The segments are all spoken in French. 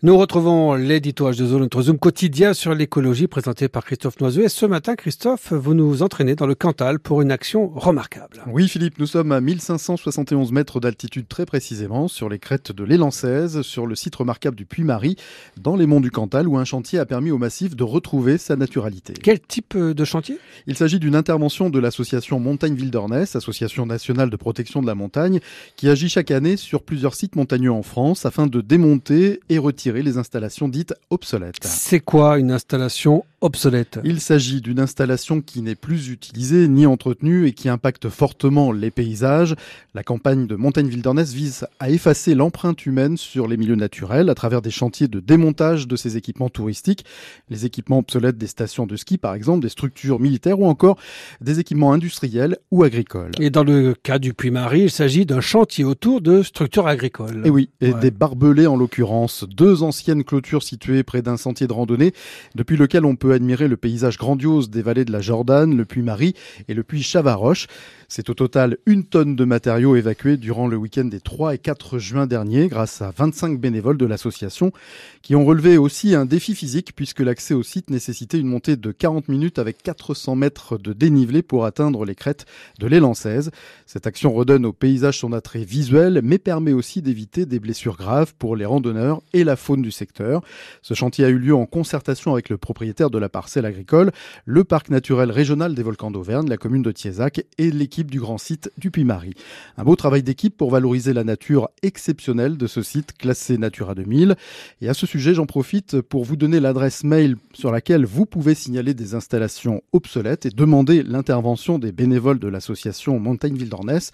Nous retrouvons l'édito H2O, notre Zoom quotidien sur l'écologie présenté par Christophe Noiseux. Et ce matin, Christophe, vous nous entraînez dans le Cantal pour une action remarquable. Oui, Philippe, nous sommes à 1571 mètres d'altitude très précisément sur les crêtes de l'Élançaise, sur le site remarquable du Puy-Marie, dans les monts du Cantal, où un chantier a permis au massif de retrouver sa naturalité. Quel type de chantier? Il s'agit d'une intervention de l'association Montagne Wilderness, association nationale de protection de la montagne, qui agit chaque année sur plusieurs sites montagneux en France afin de démonter et retirer les installations dites obsolètes. C'est quoi une installation obsolète Il s'agit d'une installation qui n'est plus utilisée ni entretenue et qui impacte fortement les paysages. La campagne de Montagne Wilderness vise à effacer l'empreinte humaine sur les milieux naturels à travers des chantiers de démontage de ces équipements touristiques, les équipements obsolètes des stations de ski par exemple, des structures militaires ou encore des équipements industriels ou agricoles. Et dans le cas du Puy-Marie, il s'agit d'un chantier autour de structures agricoles. Et oui, et ouais. des barbelés en l'occurrence, deux anciennes clôtures situées près d'un sentier de randonnée, depuis lequel on peut admirer le paysage grandiose des vallées de la Jordan, le puits Marie et le puits Chavaroche. C'est au total une tonne de matériaux évacués durant le week-end des 3 et 4 juin dernier grâce à 25 bénévoles de l'association qui ont relevé aussi un défi physique puisque l'accès au site nécessitait une montée de 40 minutes avec 400 mètres de dénivelé pour atteindre les crêtes de l'Élançaise. Cette action redonne au paysage son attrait visuel mais permet aussi d'éviter des blessures graves pour les randonneurs et la faune du secteur. Ce chantier a eu lieu en concertation avec le propriétaire de la parcelle agricole, le parc naturel régional des volcans d'Auvergne, la commune de Thiézac et l'équipe du grand site du Puy-Marie. Un beau travail d'équipe pour valoriser la nature exceptionnelle de ce site classé Natura 2000. Et à ce sujet, j'en profite pour vous donner l'adresse mail sur laquelle vous pouvez signaler des installations obsolètes et demander l'intervention des bénévoles de l'association Montagne Wilderness.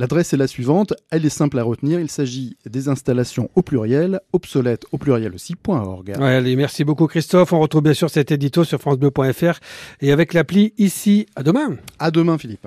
L'adresse est la suivante, elle est simple à retenir, il s'agit des installations au pluriel, obsolètes au pluriel aussi.org. Ouais, allez, merci beaucoup Christophe, on retrouve bien sûr cet édito sur francebleu.fr et avec l'appli ici, à demain. À demain Philippe.